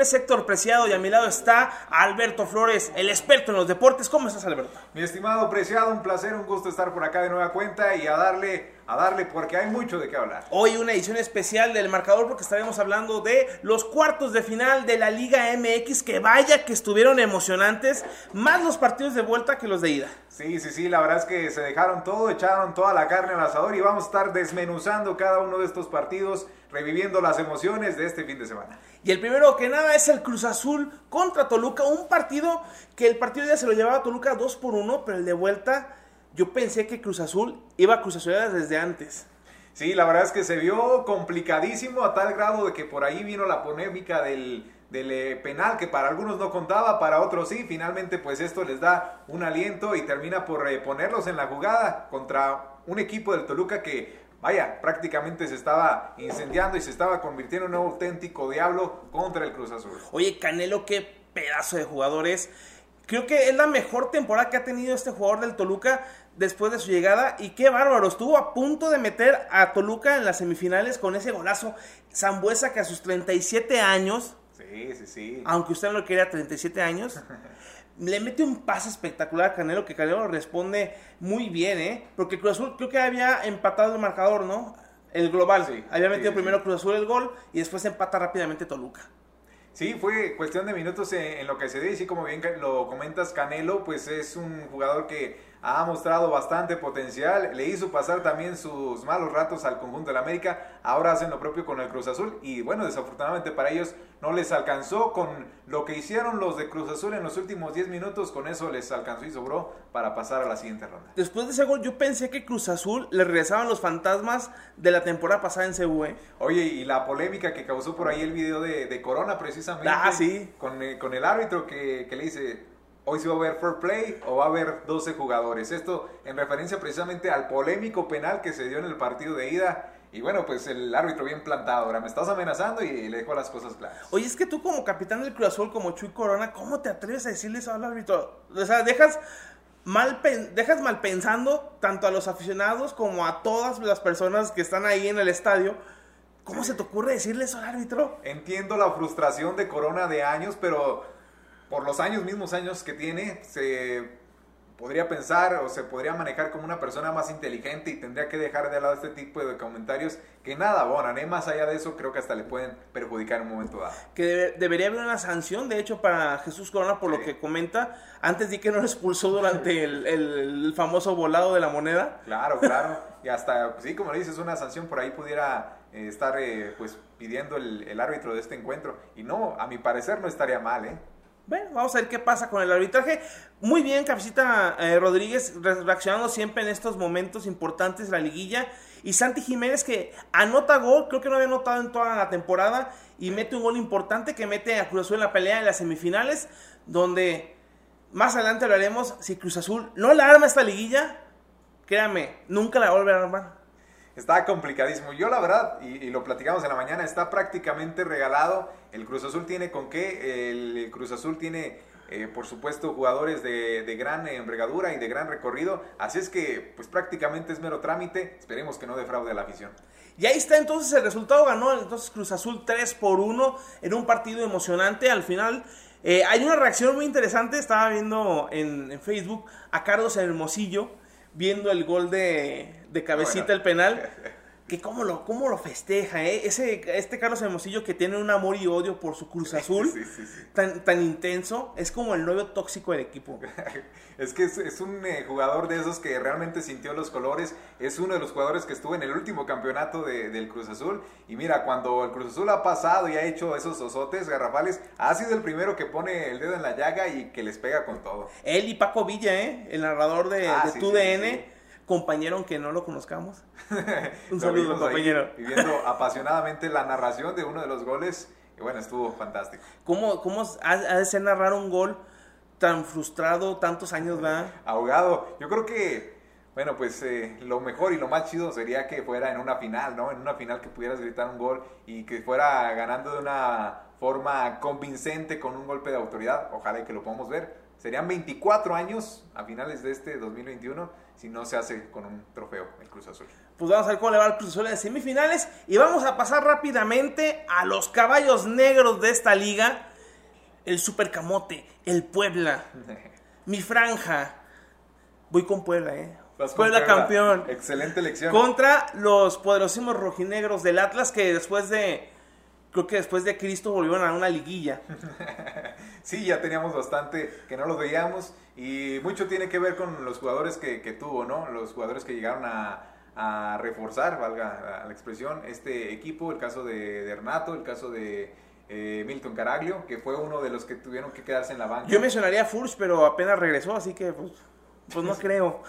nombre es Héctor Preciado y a mi lado está Alberto Flores, el experto en los deportes. ¿Cómo estás, Alberto? Mi estimado Preciado, un placer, un gusto estar por acá de nueva cuenta y a darle, a darle porque hay mucho de qué hablar. Hoy una edición especial del marcador porque estaremos hablando de los cuartos de final de la Liga MX que vaya que estuvieron emocionantes, más los partidos de vuelta que los de ida. Sí, sí, sí, la verdad es que se dejaron todo, echaron toda la carne al asador y vamos a estar desmenuzando cada uno de estos partidos, reviviendo las emociones de este fin de semana. Y el primero que nada es el Cruz Azul contra Toluca, un partido que el partido ya se lo llevaba a Toluca 2 por 1, pero el de vuelta yo pensé que Cruz Azul iba a Cruz Azul desde antes. Sí, la verdad es que se vio complicadísimo a tal grado de que por ahí vino la polémica del, del eh, penal que para algunos no contaba, para otros sí. Finalmente pues esto les da un aliento y termina por eh, ponerlos en la jugada contra un equipo del Toluca que vaya, prácticamente se estaba incendiando y se estaba convirtiendo en un auténtico diablo contra el Cruz Azul. Oye, Canelo, qué pedazo de jugadores. Creo que es la mejor temporada que ha tenido este jugador del Toluca después de su llegada. Y qué bárbaro, estuvo a punto de meter a Toluca en las semifinales con ese golazo. Zambuesa que a sus 37 años, Sí, sí, sí. aunque usted no lo quería 37 años, le mete un pase espectacular a Canelo, que Canelo responde muy bien, ¿eh? Porque Cruz Azul creo que había empatado el marcador, ¿no? El global. Sí, había metido sí, primero sí. Cruz Azul el gol y después empata rápidamente Toluca. Sí, fue cuestión de minutos en, en lo que se dio y sí, como bien lo comentas, Canelo, pues es un jugador que ha mostrado bastante potencial, le hizo pasar también sus malos ratos al conjunto del América, ahora hacen lo propio con el Cruz Azul y bueno, desafortunadamente para ellos no les alcanzó con lo que hicieron los de Cruz Azul en los últimos 10 minutos, con eso les alcanzó y sobró para pasar a la siguiente ronda. Después de ese gol, yo pensé que Cruz Azul le regresaban los fantasmas de la temporada pasada en CU, ¿eh? Oye, y la polémica que causó por ahí el video de, de Corona precisamente. Ah, sí. Con, eh, con el árbitro que, que le dice, hoy sí va a haber fair play o va a haber 12 jugadores. Esto en referencia precisamente al polémico penal que se dio en el partido de ida. Y bueno, pues el árbitro bien plantado. Ahora me estás amenazando y le dejó las cosas claras. Oye, es que tú como capitán del Cruz Azul, como Chuy Corona, ¿cómo te atreves a decirle eso al árbitro? O sea, dejas mal, dejas mal pensando tanto a los aficionados como a todas las personas que están ahí en el estadio. ¿Cómo se te ocurre decirle eso al árbitro? Entiendo la frustración de Corona de años, pero por los años, mismos años que tiene, se podría pensar o se podría manejar como una persona más inteligente y tendría que dejar de lado este tipo de comentarios que nada abonan. ¿eh? Más allá de eso, creo que hasta le pueden perjudicar en un momento dado. Que debe- debería haber una sanción, de hecho, para Jesús Corona por lo que comenta. Antes di que no lo expulsó durante el, el- el famoso volado de la moneda. Claro, claro. Y hasta, pues sí, como le dices, una sanción por ahí pudiera eh, estar eh, pues pidiendo el, el árbitro de este encuentro. Y no, a mi parecer no estaría mal, ¿eh? Bueno, vamos a ver qué pasa con el arbitraje. Muy bien, Cafecita eh, Rodríguez re- reaccionando siempre en estos momentos importantes de la liguilla. Y Santi Jiménez que anota gol, creo que no había anotado en toda la temporada. Y mete un gol importante que mete a Cruz Azul en la pelea de las semifinales. Donde más adelante hablaremos si Cruz Azul no la arma esta liguilla. Créame, nunca la va a volver a armar. Está complicadísimo. Yo la verdad, y, lo platicamos en la mañana, está prácticamente regalado. El Cruz Azul tiene con qué. El, Cruz Azul tiene, eh, por supuesto, jugadores de, gran envergadura y de gran recorrido. Así es que, pues prácticamente es mero trámite. Esperemos que no defraude a la afición. Y ahí está entonces el resultado, ganó entonces Cruz Azul 3 por 1 en un partido emocionante. Al final eh, hay una reacción muy interesante, estaba viendo en, en Facebook a Carlos Hermosillo viendo el gol de, de cabecita, Bueno. el penal. Que cómo lo, cómo lo festeja, ¿eh? Ese, este Carlos Hermosillo que tiene un amor y odio por su Cruz Azul Sí, sí, sí. Tan, tan intenso, es como el novio tóxico del equipo. Es que es, es un eh, jugador de esos que realmente sintió los colores. Es uno de los jugadores que estuvo en el último campeonato de- del Cruz Azul. Y mira, cuando el Cruz Azul ha pasado y ha hecho esos osotes garrafales, ha sido el primero que pone el dedo en la llaga y que les pega con todo. Él y Paco Villa, ¿eh? El narrador de, Ah, de TUDN. Compañero aunque no lo conozcamos. Un saludo, compañero. Viviendo apasionadamente la narración de uno de los goles. Y bueno, estuvo fantástico. ¿Cómo, cómo ha, ha de ser narrar un gol tan frustrado tantos años, va? ahogado. Yo creo que, bueno, pues eh, lo mejor y lo más chido sería que fuera en una final, ¿no? En una final que pudieras gritar un gol y que fuera ganando de una forma convincente con un golpe de autoridad. Ojalá y que lo podamos ver. Serían 24 años a finales de este 2021 si no se hace con un trofeo el Cruz Azul. Pues vamos a ver cómo le va al Cruz Azul en semifinales y vamos a pasar rápidamente a los caballos negros de esta liga. El Supercamote, el Puebla, mi franja. Voy con Puebla, ¿eh? Vas Puebla, campeón. Excelente elección. Contra los poderosísimos rojinegros del Atlas que después de... Creo que después de Cristo volvieron a una liguilla. sí, ya teníamos bastante que no lo veíamos y mucho tiene que ver con los jugadores que, que tuvo, ¿no? Los jugadores que llegaron a, a reforzar, valga la expresión, este equipo, el caso de, de Renato, el caso de eh, Milton Caraglio, que fue uno de los que tuvieron que quedarse en la banca. Yo mencionaría a Furch, pero apenas regresó, así que pues, pues no creo.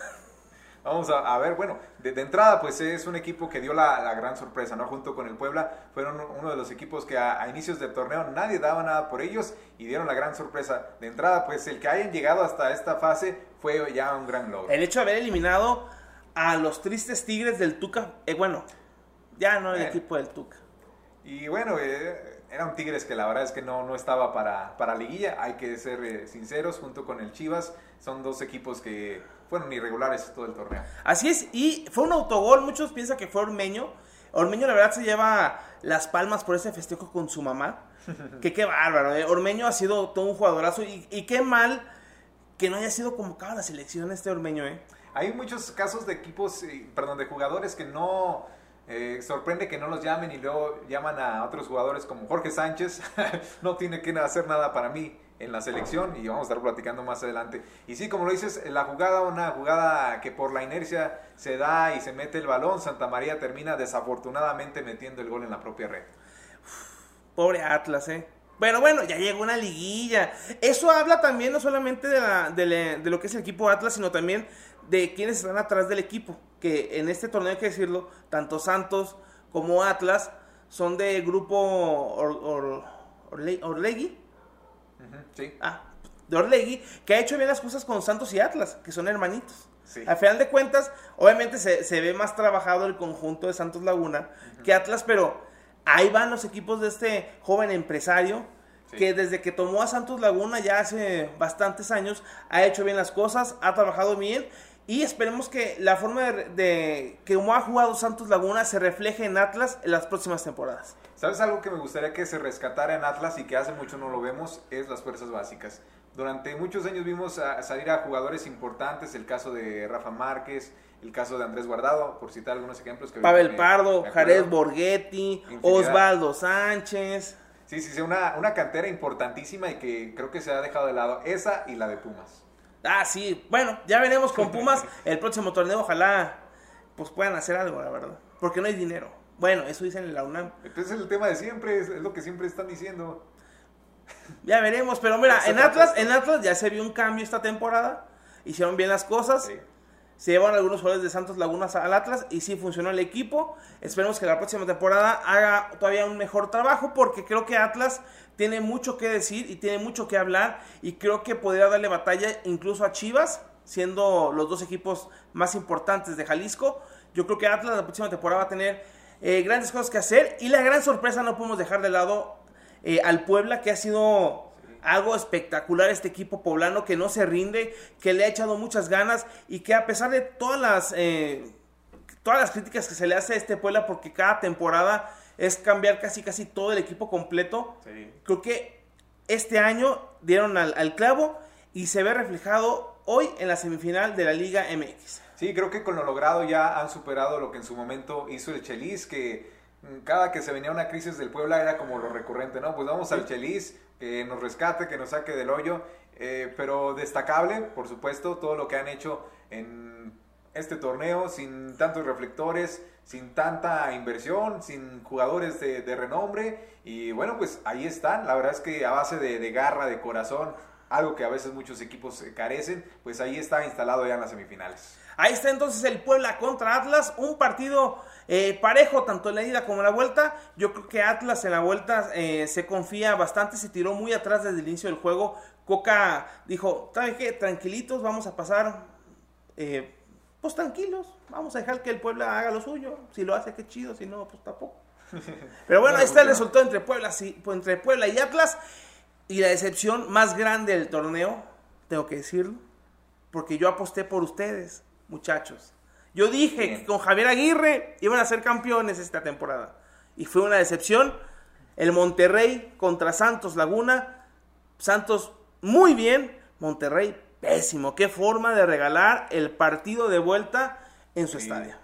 Vamos a, a ver, bueno, de, de, entrada pues es un equipo que dio la, la, gran sorpresa, ¿no? Junto con el Puebla, fueron uno de los equipos que a, a, inicios del torneo nadie daba nada por ellos y dieron la gran sorpresa. De entrada pues el que hayan llegado hasta esta fase fue ya un gran logro. El hecho de haber eliminado a los tristes Tigres del Tuca, eh, bueno, ya no el eh. equipo del Tuca. Y bueno, eh, era un Tigres que la verdad es que no, no estaba para, para liguilla, hay que ser eh, sinceros, junto con el Chivas, son dos equipos que fueron irregulares todo el torneo. Así es, y fue un autogol, muchos piensan que fue Ormeño. Ormeño la verdad se lleva las palmas por ese festejo con su mamá. que qué bárbaro, ¿eh? Ormeño ha sido todo un jugadorazo y, y, qué mal que no haya sido convocado a la selección este Ormeño, ¿eh? Hay muchos casos de equipos, perdón, de jugadores que no... Eh, sorprende que no los llamen y luego llaman a otros jugadores como Jorge Sánchez. no tiene que hacer nada para mí en la selección y vamos a estar platicando más adelante. Y sí, como lo dices, la jugada, una jugada que por la inercia se da y se mete el balón, Santa María termina desafortunadamente metiendo el gol en la propia red. Pobre Atlas, ¿eh? Bueno, bueno, ya llegó una liguilla. Eso habla también no solamente de, la, lo que es el equipo Atlas, sino también de quienes están atrás del equipo. Que en este torneo hay que decirlo, tanto Santos como Atlas son de grupo Or, Or, Orle, Orlegui. -huh, sí. Ah, de Orlegui, que ha hecho bien las cosas con Santos y Atlas, que son hermanitos. Sí. Al final de cuentas, obviamente se, se, ve más trabajado el conjunto de Santos Laguna uh -huh. que Atlas, pero ahí van los equipos de este joven empresario sí. que desde que tomó a Santos Laguna ya hace bastantes años ha hecho bien las cosas, ha trabajado bien y esperemos que la forma de, de que como ha jugado Santos Laguna se refleje en Atlas en las próximas temporadas. ¿Sabes algo que me gustaría que se rescatara en Atlas y que hace mucho no lo vemos? Es las fuerzas básicas. Durante muchos años vimos a salir a jugadores importantes, el caso de Rafa Márquez, el caso de Andrés Guardado, por citar algunos ejemplos. Que Pavel Pardo, Jared Borghetti, Osvaldo Sánchez. Sí, sí, sí, una, una cantera importantísima y que creo que se ha dejado de lado. Esa y la de Pumas. Ah, sí. Bueno, ya veremos con Pumas el próximo torneo. Ojalá pues puedan hacer algo, la verdad. Porque no hay dinero. Bueno, eso dicen en la UNAM. Entonces es el tema de siempre, es, lo que siempre están diciendo. Ya veremos, pero mira, en Atlas, en Atlas ya se vio un cambio esta temporada. Hicieron bien las cosas. Sí. Se llevaron algunos jugadores de Santos Lagunas al Atlas y sí funcionó el equipo. Esperemos que la próxima temporada haga todavía un mejor trabajo porque creo que Atlas tiene mucho que decir y tiene mucho que hablar y creo que podría darle batalla incluso a Chivas, siendo los dos equipos más importantes de Jalisco. Yo creo que Atlas la próxima temporada va a tener eh, grandes cosas que hacer y la gran sorpresa no podemos dejar de lado eh, al Puebla que ha sido algo espectacular este equipo poblano que no se rinde, que le ha echado muchas ganas y que a pesar de todas las eh, todas las críticas que se le hace a este Puebla porque cada temporada es cambiar casi casi todo el equipo completo, sí. creo que este año dieron al, al, clavo y se ve reflejado hoy en la semifinal de la Liga MX. Sí, creo que con lo logrado ya han superado lo que en su momento hizo el Chelis, que cada que se venía una crisis del Puebla era como lo recurrente, ¿no? Pues vamos al Chelis, que nos rescate, que nos saque del hoyo, eh, pero destacable, por supuesto, todo lo que han hecho en este torneo, sin tantos reflectores, sin tanta inversión, sin jugadores de, renombre, y bueno, pues ahí están, la verdad es que a base de, garra, de corazón, algo que a veces muchos equipos carecen, pues ahí está instalado ya en las semifinales. Ahí está entonces el Puebla contra Atlas, un partido eh, parejo tanto en la ida como en la vuelta. Yo creo que Atlas en la vuelta eh, se confía bastante, se tiró muy atrás desde el inicio del juego. Coca dijo, ¿saben qué? Tranquilitos, vamos a pasar, eh, pues tranquilos, vamos a dejar que el Puebla haga lo suyo. Si lo hace, qué chido, si no, pues tampoco. Pero bueno, ahí está el resultado entre Puebla, sí, entre Puebla y Atlas. Y la decepción más grande del torneo, tengo que decirlo, porque yo aposté por ustedes, muchachos. Yo dije Bien. que con Javier Aguirre iban a ser campeones esta temporada. Y fue una decepción. El Monterrey contra Santos Laguna. Santos muy bien. Monterrey pésimo. Qué forma de regalar el partido de vuelta en su Sí. estadio.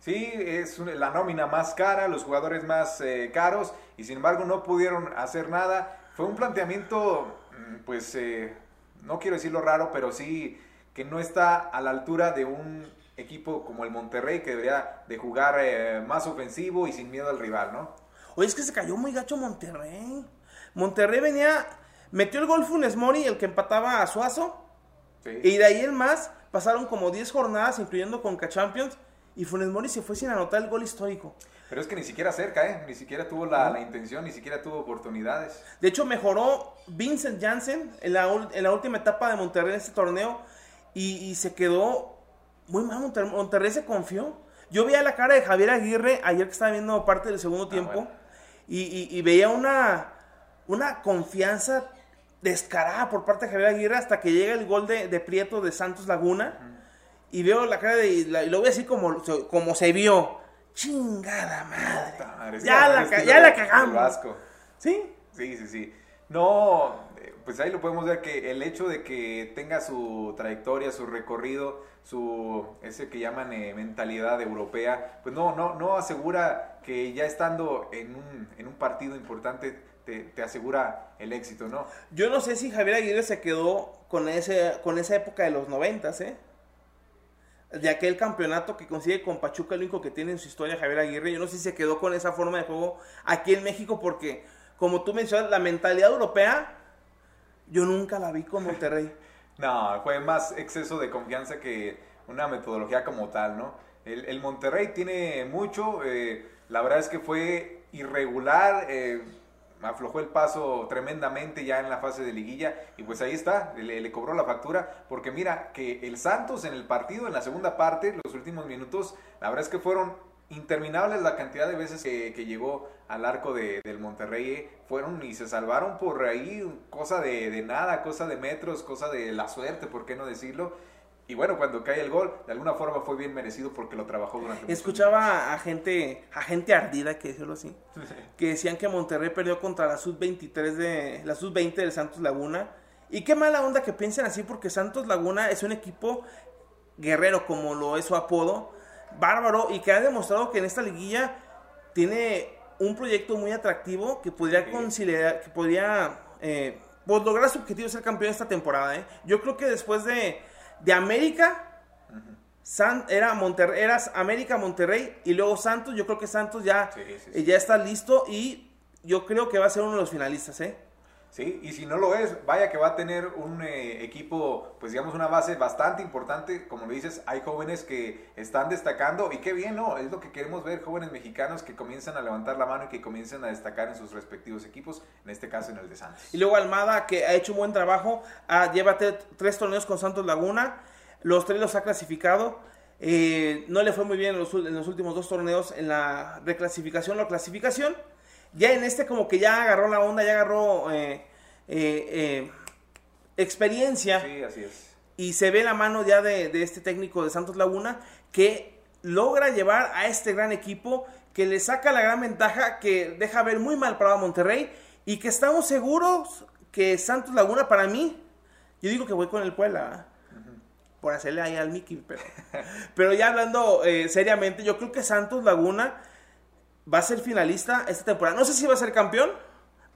Sí, es la nómina más cara, los jugadores más eh, caros y sin embargo no pudieron hacer nada. Fue un planteamiento, mm, pues, eh, no quiero decirlo raro, pero sí que no está a la altura de un equipo como el Monterrey que debería de jugar eh, más ofensivo y sin miedo al rival, ¿no? Oye, es que se cayó muy gacho Monterrey. Monterrey venía, metió el gol Funes Mori, el que empataba a Suazo. Y de ahí en más pasaron como 10 jornadas, incluyendo Conca Champions. Y Funes Mori se fue sin anotar el gol histórico. Pero es que ni siquiera cerca, ¿eh? Ni siquiera tuvo la, la intención, ni siquiera tuvo oportunidades. De hecho, mejoró Vincent Janssen en la, en la última etapa de Monterrey en este torneo. Y, y se quedó muy mal. Monterrey, Monterrey se confió. Yo veía la cara de Javier Aguirre ayer que estaba viendo parte del segundo tiempo. bueno. y, y- y veía una, una confianza descarada por parte de Javier Aguirre hasta que llega el gol de, de Prieto de Santos Laguna. Y veo la cara de. la- y lo veo así como, como se vio. Chingada madre. Madre, Ya la, ca- ya la cagamos. Vasco. ¿Sí? Sí, sí, sí. No, eh, pues ahí lo podemos ver que el hecho de que tenga su trayectoria, su recorrido, su ese que llaman eh, mentalidad europea, pues no, no, no asegura que ya estando en un, en un partido importante te, te asegura el éxito, ¿no? Yo no sé si Javier Aguirre se quedó con, ese, con esa época de los noventas, ¿eh? De aquel campeonato que consigue con Pachuca, el único que tiene en su historia Javier Aguirre. Yo no sé si se quedó con esa forma de juego aquí en México porque, como tú mencionas, la mentalidad europea, yo nunca la vi con Monterrey. No, fue más exceso de confianza que una metodología como tal, ¿no? El, el Monterrey tiene mucho, eh, la verdad es que fue irregular, eh, aflojó el paso tremendamente ya en la fase de liguilla y pues ahí está, le, cobró la factura, porque mira que el Santos en el partido, en la segunda parte, los últimos minutos, la verdad es que fueron interminables la cantidad de veces que, que llegó al arco de- del Monterrey, eh, fueron y se salvaron por ahí, cosa de nada, cosa de metros, cosa de la suerte, ¿por qué no decirlo? Y bueno, cuando cae el gol, de alguna forma fue bien merecido porque lo trabajó durante mucho Escuchaba a gente, a gente ardida, que decirlo así, que decían que Monterrey perdió contra la sub-23 de la sub-20 del Santos Laguna. Y qué mala onda que piensen así porque Santos Laguna es un equipo guerrero como lo es su apodo, bárbaro y que ha demostrado que en esta liguilla tiene un proyecto muy atractivo que podría Sí. conciliar, que podría eh, pues, lograr su objetivo de ser campeón esta temporada. ¿eh? Yo creo que después de, de América San, era Monterrey, eras América, Monterrey y luego Santos. Yo creo que Santos ya, Sí, sí, eh, sí. ya está listo y yo creo que va a ser uno de los finalistas, ¿eh? Sí, y si no lo es, vaya que va a tener un eh, equipo, pues digamos una base bastante importante, como lo dices, hay jóvenes que están destacando y qué bien, ¿no? Es lo que queremos ver, jóvenes mexicanos que comienzan a levantar la mano y que comiencen a destacar en sus respectivos equipos, en este caso en el de Santos. Y luego Almada, que ha hecho un buen trabajo, ah, lleva tre- tres torneos con Santos Laguna, los tres los ha clasificado. eh, no le fue muy bien en los, en los últimos dos torneos en la reclasificación o clasificación. Ya en este como que ya agarró la onda, ya agarró eh, eh, eh, experiencia. Sí, así es. Y se ve la mano ya de, de este técnico de Santos Laguna que logra llevar a este gran equipo, que le saca la gran ventaja, que deja ver muy mal parado a Monterrey y que estamos seguros que Santos Laguna para mí, yo digo que voy con el Puebla, ¿eh? por hacerle ahí al Mickey, pero, pero ya hablando eh, seriamente, yo creo que Santos Laguna va a ser finalista esta temporada. No sé si va a ser campeón,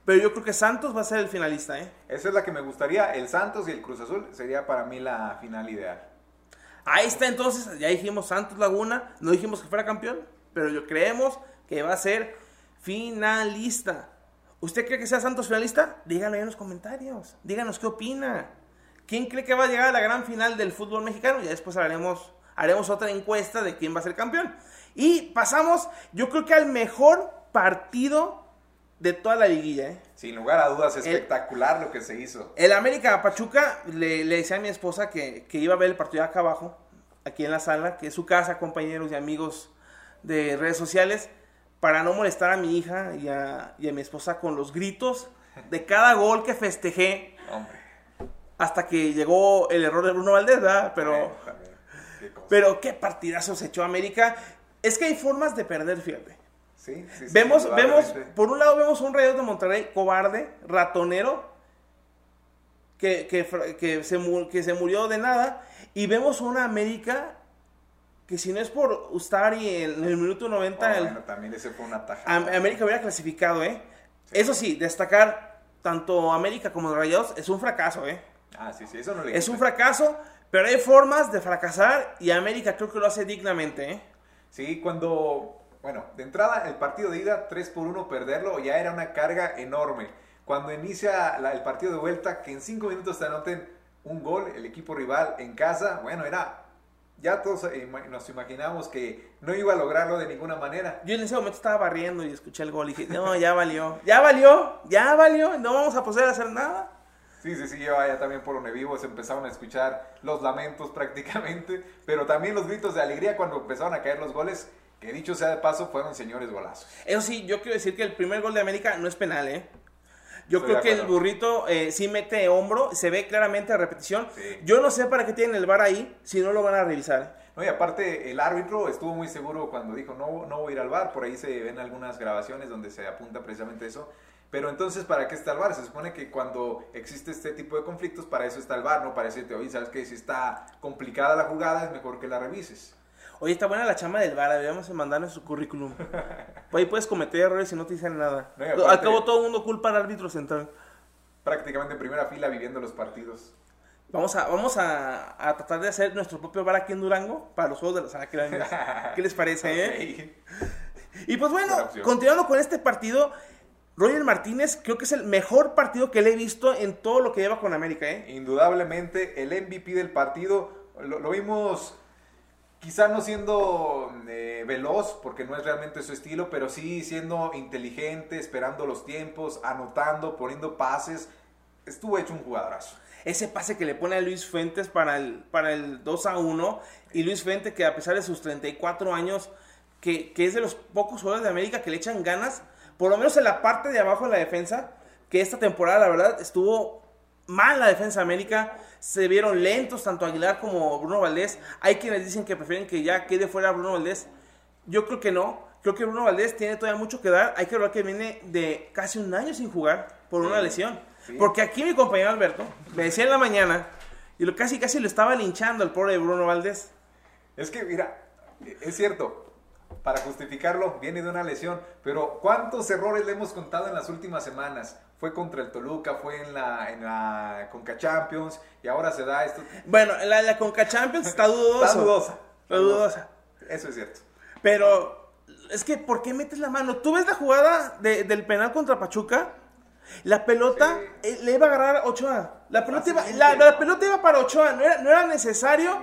pero yo creo que Santos va a ser el finalista, ¿eh? Esa es la que me gustaría, el Santos y el Cruz Azul sería para mí la final ideal. Ahí está entonces, ya dijimos Santos Laguna, no dijimos que fuera campeón, pero yo creemos que va a ser finalista. ¿Usted cree que sea Santos finalista? Díganlo ahí en los comentarios, díganos qué opina. ¿Quién cree que va a llegar a la gran final del fútbol mexicano? Ya después haremos, haremos otra encuesta de quién va a ser campeón. Y pasamos, yo creo que al mejor partido de toda la liguilla, ¿eh? Sin lugar a dudas, espectacular lo que se hizo. El América Pachuca le, le decía a mi esposa que, que iba a ver el partido acá abajo, aquí en la sala, que es su casa, compañeros y amigos de redes sociales, para no molestar a mi hija y a, y a mi esposa con los gritos de cada gol que festejé. Hombre. hasta que llegó el error de Bruno Valdés, ¿verdad? Pero, también, qué pero qué partidazo se echó América. Es que hay formas de perder, fíjate. Sí, sí, sí, Vemos, vemos, por un lado vemos un Rayados de Monterrey cobarde, ratonero, que, que, se, que se murió de nada, y vemos una América que si no es por Ustari en el minuto 90, Oh, el- bueno, también ese fue una taja. América hubiera clasificado, ¿eh? Eso sí, destacar tanto América como Rayados es un fracaso, ¿eh? Ah, sí, sí, eso no le Es un fracaso, pero hay formas de fracasar y América creo que lo hace dignamente, ¿eh? Sí, cuando, bueno, de entrada el partido de ida, 3 por 1, perderlo ya era una carga enorme. Cuando inicia la- el partido de vuelta, que en 5 minutos te anoten un gol, el equipo rival en casa, bueno, era, ya todos eh, nos imaginábamos que no iba a lograrlo de ninguna manera. Yo en ese momento estaba barriendo y escuché el gol y dije, no, ya valió, ya valió, ya valió, no vamos a poder hacer nada. Sí, sí, sí, yo allá también por Unevivo se empezaron a escuchar los lamentos prácticamente, pero también los gritos de alegría cuando empezaron a caer los goles, que dicho sea de paso, fueron señores golazos. Eso sí, yo quiero decir que el primer gol de América no es penal, ¿eh? Yo Estoy creo que el burrito eh, sí mete hombro, se ve claramente a repetición. Sí. Yo no sé para qué tienen el bar ahí si no lo van a revisar. No, y aparte el árbitro estuvo muy seguro cuando dijo no, no voy a ir al bar, por ahí se ven algunas grabaciones donde se apunta precisamente eso. Pero entonces, ¿para qué está el bar? Se supone que cuando existe este tipo de conflictos, para eso está el bar, ¿no? Para decirte, oye, ¿sabes qué? Si está complicada la jugada, es mejor que la revises. Oye, está buena la chamba del bar, deberíamos mandarle su currículum. Ahí puedes cometer errores y no te dicen nada. No, y aparte- Al cabo todo el mundo culpa al árbitro central. Prácticamente en primera fila viviendo los partidos. Vamos a, vamos a, a tratar de hacer nuestro propio bar aquí en Durango para los juegos de los Águilas. ¿Qué les parece, eh? Ok. Y pues bueno, continuando con este partido, Roger Martínez creo que es el mejor partido que le he visto en todo lo que lleva con América, ¿eh? Indudablemente el MVP del partido lo, lo vimos quizá no siendo eh, veloz porque no es realmente su estilo, pero sí siendo inteligente, esperando los tiempos, anotando, poniendo pases. Estuvo hecho un jugadorazo. Ese pase que le pone a Luis Fuentes para el, para el 2 a 1 y Luis Fuentes que a pesar de sus 34 años, que, que es de los pocos jugadores de América que le echan ganas, por lo menos en la parte de abajo de la defensa, que esta temporada la verdad estuvo mal la defensa de América, se vieron lentos tanto Aguilar como Bruno Valdés, hay quienes dicen que prefieren que ya quede fuera Bruno Valdés, yo creo que no, creo que Bruno Valdés tiene todavía mucho que dar, hay que ver que viene de casi un año sin jugar por una lesión, sí. porque aquí mi compañero Alberto me decía en la mañana, y lo casi casi lo estaba linchando el pobre Bruno Valdés, Es que, mira, es cierto, para justificarlo viene de una lesión, pero ¿cuántos errores le hemos contado en las últimas semanas? Fue contra el Toluca, fue en la, en la Conca Champions y ahora se da esto. bueno, la, la Conca Champions está dudoso, Está dudosa. Está dudosa. Eso es cierto. Pero es que, ¿por qué metes la mano? ¿Tú ves la jugada de- del penal contra Pachuca? La pelota Sí. eh, le iba a agarrar a Ochoa. La pelota, iba, Fácilmente. la, la pelota iba para Ochoa. No era, no era necesario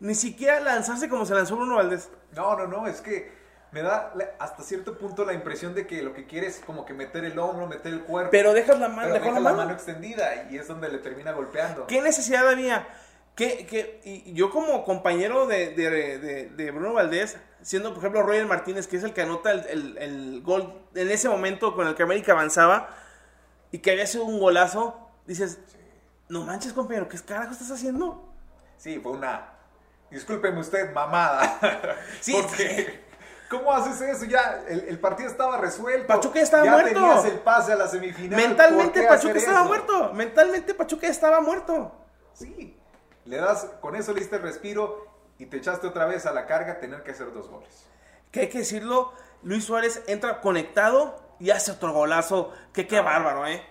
ni siquiera lanzarse como se lanzó Bruno Valdés. No, no, no, es que me da hasta cierto punto la impresión de que lo que quiere es como que meter el hombro, meter el cuerpo. Pero dejas la mano. pero dejó deja la la mano. extendida y es donde le termina golpeando. ¿Qué necesidad había? ¿Qué, qué- y yo como compañero de, de- de- de Bruno Valdés, siendo por ejemplo Roger Martínez, que es el que anota el, el- el gol en ese momento con el que América avanzaba y que había sido un golazo, dices, no manches compañero, ¿qué carajo estás haciendo? Sí, fue una. Discúlpeme usted, mamada. Sí, Porque. ¿Cómo haces eso? Ya el, el partido estaba resuelto. Pachuca estaba ya muerto. tenías el pase a la semifinal. ¿por Mentalmente Pachuca estaba eso? muerto, mentalmente Pachuca estaba muerto. Sí. Le das, con eso le diste el respiro y te echaste otra vez a la carga tener que hacer dos goles. Que hay que decirlo, Luis Suárez entra conectado y hace otro golazo. Que qué bárbaro, ¿eh?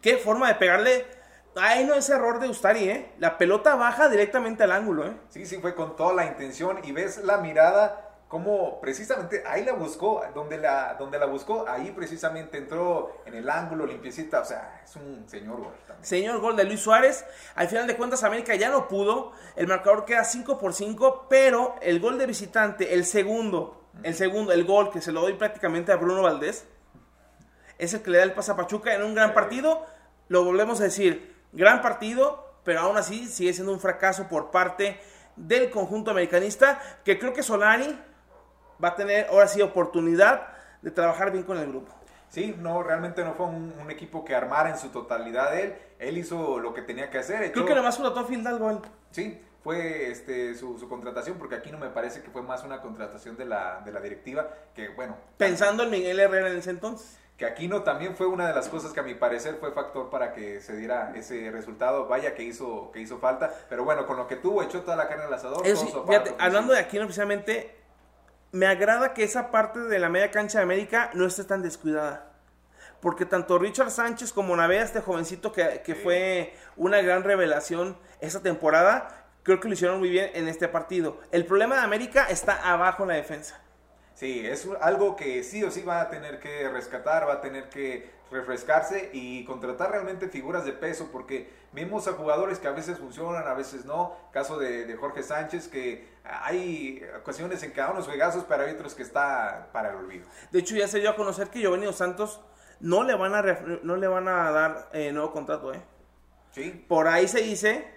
Qué forma de pegarle. Ay, no, ese error de Ustari, ¿eh? La pelota baja directamente al ángulo, ¿eh? Sí, sí, fue con toda la intención y ves la mirada como precisamente ahí la buscó, donde la, donde la buscó, ahí precisamente entró en el ángulo limpiecita, o sea, es un señor gol también. Señor gol de Luis Suárez. Al final de cuentas, América ya no pudo. El marcador queda 5 por 5. Pero el gol de visitante, el segundo, el segundo, el gol que se lo doy prácticamente a Bruno Valdés, es el que le da el pase a Pachuca en un gran partido. Lo volvemos a decir, gran partido, pero aún así sigue siendo un fracaso por parte del conjunto americanista. Que creo que Solari va a tener ahora sí oportunidad de trabajar bien con el grupo. Sí, no, realmente no fue un, un equipo que armara en su totalidad él. Él hizo lo que tenía que hacer. Creo echó- que nomás contrató a Fidalgo él. Sí, fue este, su, su contratación, porque aquí no me parece que fue más una contratación de la, de la directiva, que bueno, Pensando en Miguel Herrera en ese entonces. Que Aquino también fue una de las cosas que a mi parecer fue factor para que se diera ese resultado. Vaya que hizo, que hizo falta, pero bueno, con lo que tuvo, echó toda la carne al asador. Eso sí, fíjate, hablando de. Aquino precisamente, me agrada que esa parte de la media cancha de América no esté tan descuidada. Porque tanto Richard Sánchez como Navea, este jovencito que, que Sí. fue una gran revelación esta temporada, creo que lo hicieron muy bien en este partido. El problema de América está abajo en la defensa. Sí, es algo que sí o sí va a tener que rescatar, va a tener que refrescarse y contratar realmente figuras de peso, porque vimos a jugadores que a veces funcionan, a veces no. Caso de, de Jorge Sánchez, que hay ocasiones en que da unos juegazos, pero hay otros que está para el olvido. De hecho, ya se dio a conocer que Giovanni Santos no le van a, ref- no le van a dar eh, nuevo contrato. ¿eh? Sí, Por ahí se dice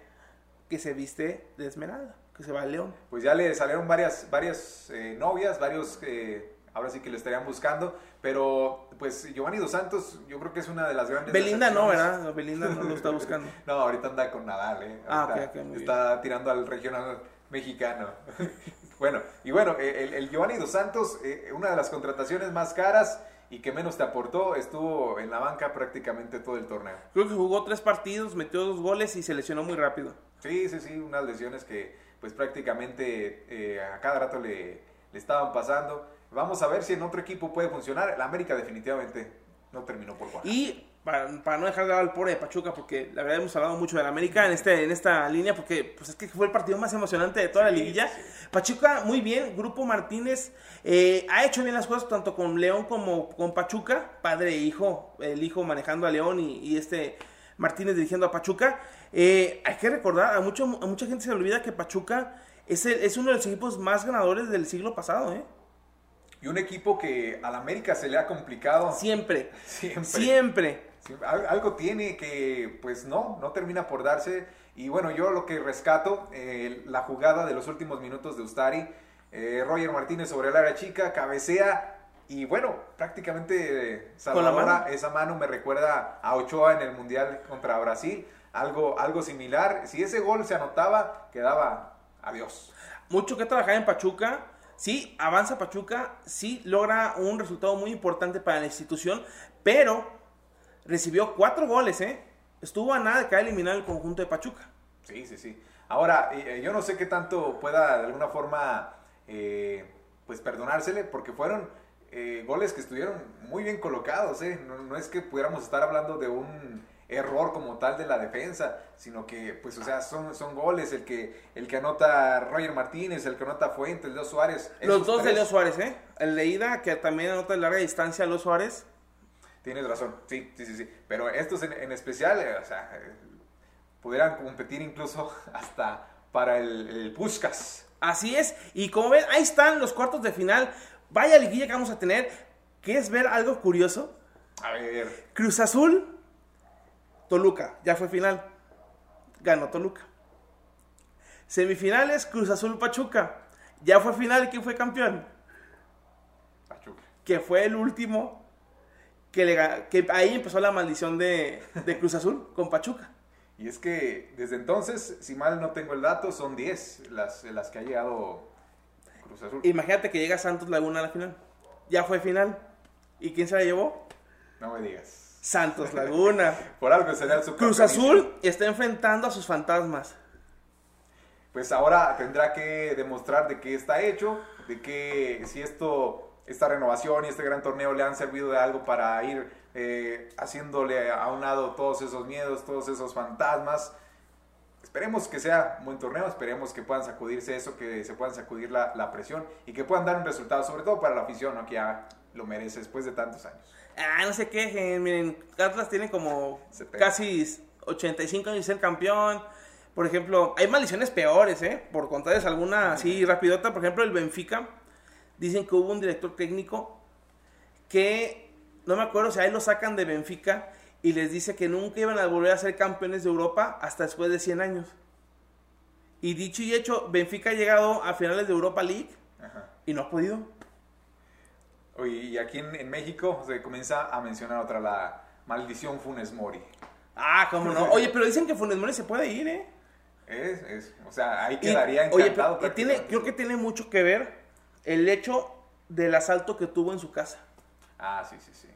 que se viste de Esmeralda, que se va al León. pues ya le salieron varias, varias eh, novias, varios, eh, ahora sí que lo estarían buscando, pero pues Giovanni Dos Santos yo creo que es una de las grandes... Belinda no. ¿verdad? Belinda no lo está buscando. No, ahorita anda con Nadal, ¿eh? Ah, muy está tirando al regional mexicano. bueno, y bueno, el, el Giovanni Dos Santos, eh, una de las contrataciones más caras y que menos te aportó, estuvo en la banca prácticamente todo el torneo. Creo que jugó tres partidos, metió dos goles y se lesionó muy rápido. Sí, sí, sí, unas lesiones que pues prácticamente eh, a cada rato le, le estaban pasando. Vamos a ver si en otro equipo puede funcionar. La América definitivamente no terminó por jugar. Y para, para no dejar de lado al pobre de Pachuca, porque la verdad hemos hablado mucho de la América en, este, en esta línea, porque pues es que fue el partido más emocionante de toda la liguilla. sí. Pachuca, muy bien. Grupo Martínez eh, ha hecho bien las cosas tanto con León como con Pachuca. Padre e hijo, el hijo manejando a León y, y este Martínez dirigiendo a Pachuca. Eh, hay que recordar, a, mucho, a mucha gente se le olvida que Pachuca es, el- es uno de los equipos más ganadores del siglo pasado, ¿eh? Y un equipo que a la América se le ha complicado Siempre, siempre. al- algo tiene que, pues no, no termina por darse. Y bueno, yo lo que rescato, eh, la jugada de los últimos minutos de Ustari, eh, Roger Martínez sobre el área chica, cabecea. Y bueno, prácticamente eh, mano. esa mano me recuerda a Ochoa en el Mundial contra Brasil. Algo, algo similar. Si ese gol se anotaba, quedaba adiós. mucho que trabajar en Pachuca. Sí, avanza Pachuca, sí logra un resultado muy importante para la institución, pero recibió cuatro goles, ¿eh? Estuvo a nada de caer eliminado el conjunto de Pachuca. Sí, sí, sí. Ahora, eh, yo no sé qué tanto pueda de alguna forma, eh, pues perdonársele, porque fueron eh, goles que estuvieron muy bien colocados, ¿eh? No, no es que pudiéramos estar hablando de un error como tal de la defensa, sino que, pues, o sea, son, son goles, el que, el que anota Roger Martínez, el que anota Fuentes, Leo Suárez. Los dos de Leo Suárez, ¿eh? El de ida, que también anota de larga distancia Leo Suárez. Tienes razón, sí, sí, sí, sí. Pero estos en, en especial, eh, o sea, pudieran competir incluso hasta para el, el Puskas. Así es, y como ven, ahí están los cuartos de final. Vaya liguilla que vamos a tener. ¿Quieres ver algo curioso? A ver, Cruz Azul, Toluca, ya fue final. Ganó Toluca. Semifinales, Cruz Azul Pachuca. Ya fue final, ¿quién fue campeón? Pachuca. Que fue el último que, le, que ahí empezó la maldición de, de Cruz Azul con Pachuca. Y es que desde entonces, si mal no tengo el dato, son 10 las, las que ha llegado Cruz Azul. Imagínate que llega Santos Laguna a la final. Ya fue final. ¿Y quién se la llevó? No me digas. Santos Laguna. Por algo será el Cruz. Azul está enfrentando a sus fantasmas. Pues ahora tendrá que demostrar de qué está hecho, de que si esto, esta renovación y este gran torneo le han servido de algo para ir eh, haciéndole a un lado todos esos miedos, todos esos fantasmas. Esperemos que sea un buen torneo, esperemos que puedan sacudirse eso, que se puedan sacudir la, la presión y que puedan dar un resultado, sobre todo para la afición, ¿no? que ya lo merece después de tantos años. Ah, no se quejen, miren, Atlas tiene como 70. casi 85 años de ser campeón. Por ejemplo, hay maldiciones peores, ¿eh? Por contarles alguna así rapidota. Por ejemplo, el Benfica. Dicen que hubo un director técnico que, no me acuerdo si ahí lo sacan de Benfica y les dice que nunca iban a volver a ser campeones de Europa hasta después de 100 años. Y dicho y hecho, Benfica ha llegado a finales de Europa League Ajá. y no ha podido. Y aquí en, México se comienza a mencionar otra, la maldición Funes Mori. Ah, cómo no. Oye, pero dicen que Funes Mori se puede ir, ¿eh? Es, es, o sea, ahí quedaría encantado. Oye, tiene, creo que tiene mucho que ver el hecho del asalto que tuvo en su casa. Ah, sí, sí, sí.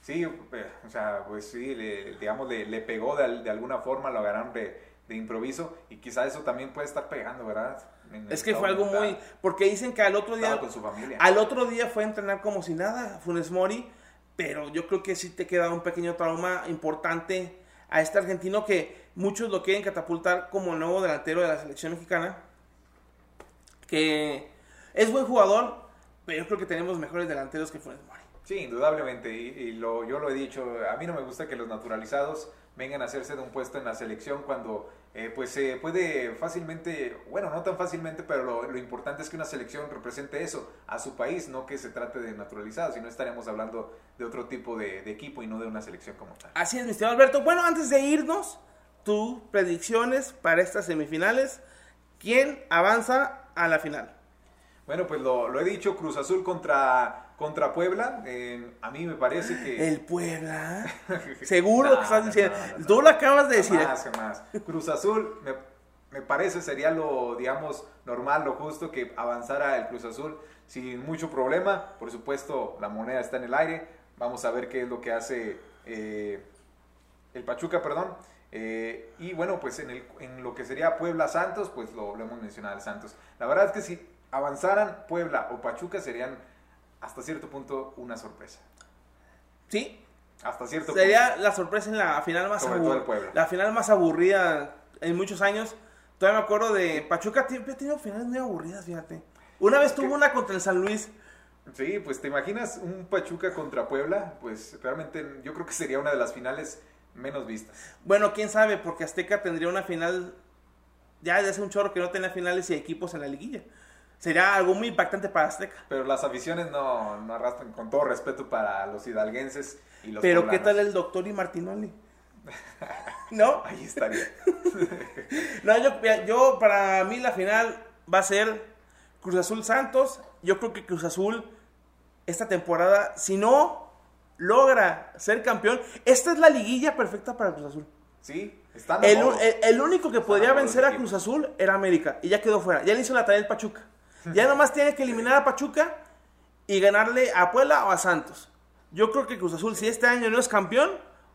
Sí, o sea, pues sí, le, digamos, le, pegó de, de, alguna forma, lo agarraron de, de improviso y quizá eso también puede estar pegando, ¿verdad? es que fue algo muy porque dicen que al otro día con su familia. al otro día fue a entrenar como si nada Funes Mori pero yo creo que sí te queda un pequeño trauma importante a este argentino que muchos lo quieren catapultar como nuevo delantero de la selección mexicana que es buen jugador pero yo creo que tenemos mejores delanteros que Funes Mori sí indudablemente y, lo, yo lo he dicho a mí no me gusta que los naturalizados vengan a hacerse de un puesto en la selección cuando eh, pues se puede fácilmente, bueno, no tan fácilmente, pero lo, importante es que una selección represente eso, a su país, no que se trate de naturalizado, si no estaríamos hablando de otro tipo de, equipo y no de una selección como tal. Así es, mi estimado Alberto. Bueno, antes de irnos, tus predicciones para estas semifinales, ¿quién avanza a la final? Bueno, pues lo, lo he dicho, Cruz Azul contra contra Puebla, eh, a mí me parece que... El Puebla. Seguro que estás diciendo. Tú lo acabas de decir. Jamás. Cruz Azul, me, me, parece sería lo, digamos, normal, lo justo que avanzara el Cruz Azul sin mucho problema. Por supuesto, la moneda está en el aire. Vamos a ver qué es lo que hace eh, el Pachuca, perdón. Eh, y bueno, pues en, el, en, lo que sería Puebla Santos, pues lo, lo hemos mencionado, Santos. La verdad es que si avanzaran Puebla o Pachuca serían hasta cierto punto una sorpresa. Sí. Hasta cierto Sería la sorpresa en la final más aburrida. La final más aburrida en muchos años. Todavía me acuerdo de Pachuca, siempre ha tenido finales muy aburridas, fíjate. Una vez tuvo una contra el San Luis. Sí, pues te imaginas un Pachuca contra Puebla, pues realmente yo creo que sería una de las finales menos vistas. Bueno, quién sabe, porque Azteca tendría una final ya desde hace un chorro que no tenía finales y equipos en la liguilla sería algo muy impactante para Azteca. Pero las aficiones no, no arrastran, con todo respeto para los hidalguenses y los Pero ¿qué tal el doctor y Martinoli? ¿No? Ahí estaría. no, yo, yo, para mí la final va a ser Cruz Azul Santos. Yo creo que Cruz Azul esta temporada, si no logra ser campeón, esta es la liguilla perfecta para Cruz Azul. Sí, está el, el, el, único que podría vencer a Cruz Azul era América y ya quedó fuera. Ya le hizo la tarea el Pachuca. Ya nomás tiene que eliminar a Pachuca y ganarle a Puebla o a Santos. Yo creo que Cruz Azul, si este año no es campeón,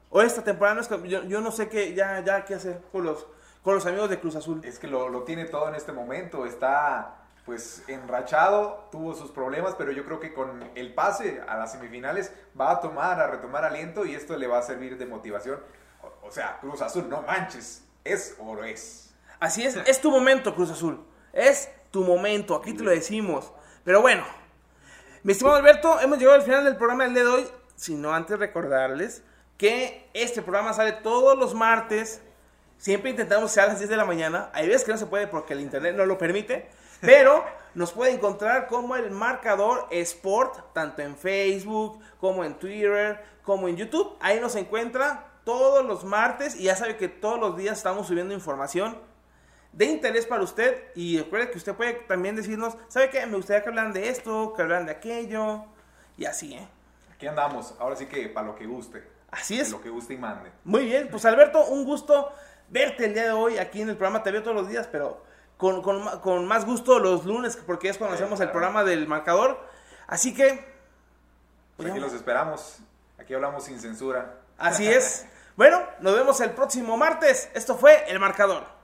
o esta temporada no es campeón, yo, no sé qué, ya, ya qué hacer con los, con los amigos de Cruz Azul. Es que lo, tiene todo en este momento, está pues enrachado, tuvo sus problemas, pero yo creo que con el pase a las semifinales va a tomar, a retomar aliento y esto le va a servir de motivación. O, o sea, Cruz Azul, no manches, es oro es. Así es, es tu momento, Cruz Azul. Es tu momento, aquí te lo decimos. Pero bueno, mi estimado Alberto, hemos llegado al final del programa del día de hoy, sino antes recordarles que este programa sale todos los martes. Siempre intentamos ser a las 10 de la mañana. Hay veces que no se puede porque el internet no lo permite. Pero nos puede encontrar como el marcador Sport, tanto en Facebook, como en Twitter, como en YouTube. Ahí nos encuentra todos los martes y ya sabe que todos los días estamos subiendo información de interés para usted y recuerde que usted puede también decirnos, ¿sabe qué? Me gustaría que hablan de esto, que hablan de aquello y así, ¿eh? Aquí andamos, ahora sí que para lo que guste. Así es. lo que guste y mande. Muy bien, pues Alberto, un gusto verte el día de hoy aquí en el programa, te veo todos los días, pero con, con, más gusto los lunes, porque es cuando hacemos el programa del marcador. Así que... Pues aquí los esperamos, aquí hablamos sin censura. Así es. bueno, nos vemos el próximo martes. Esto fue El Marcador.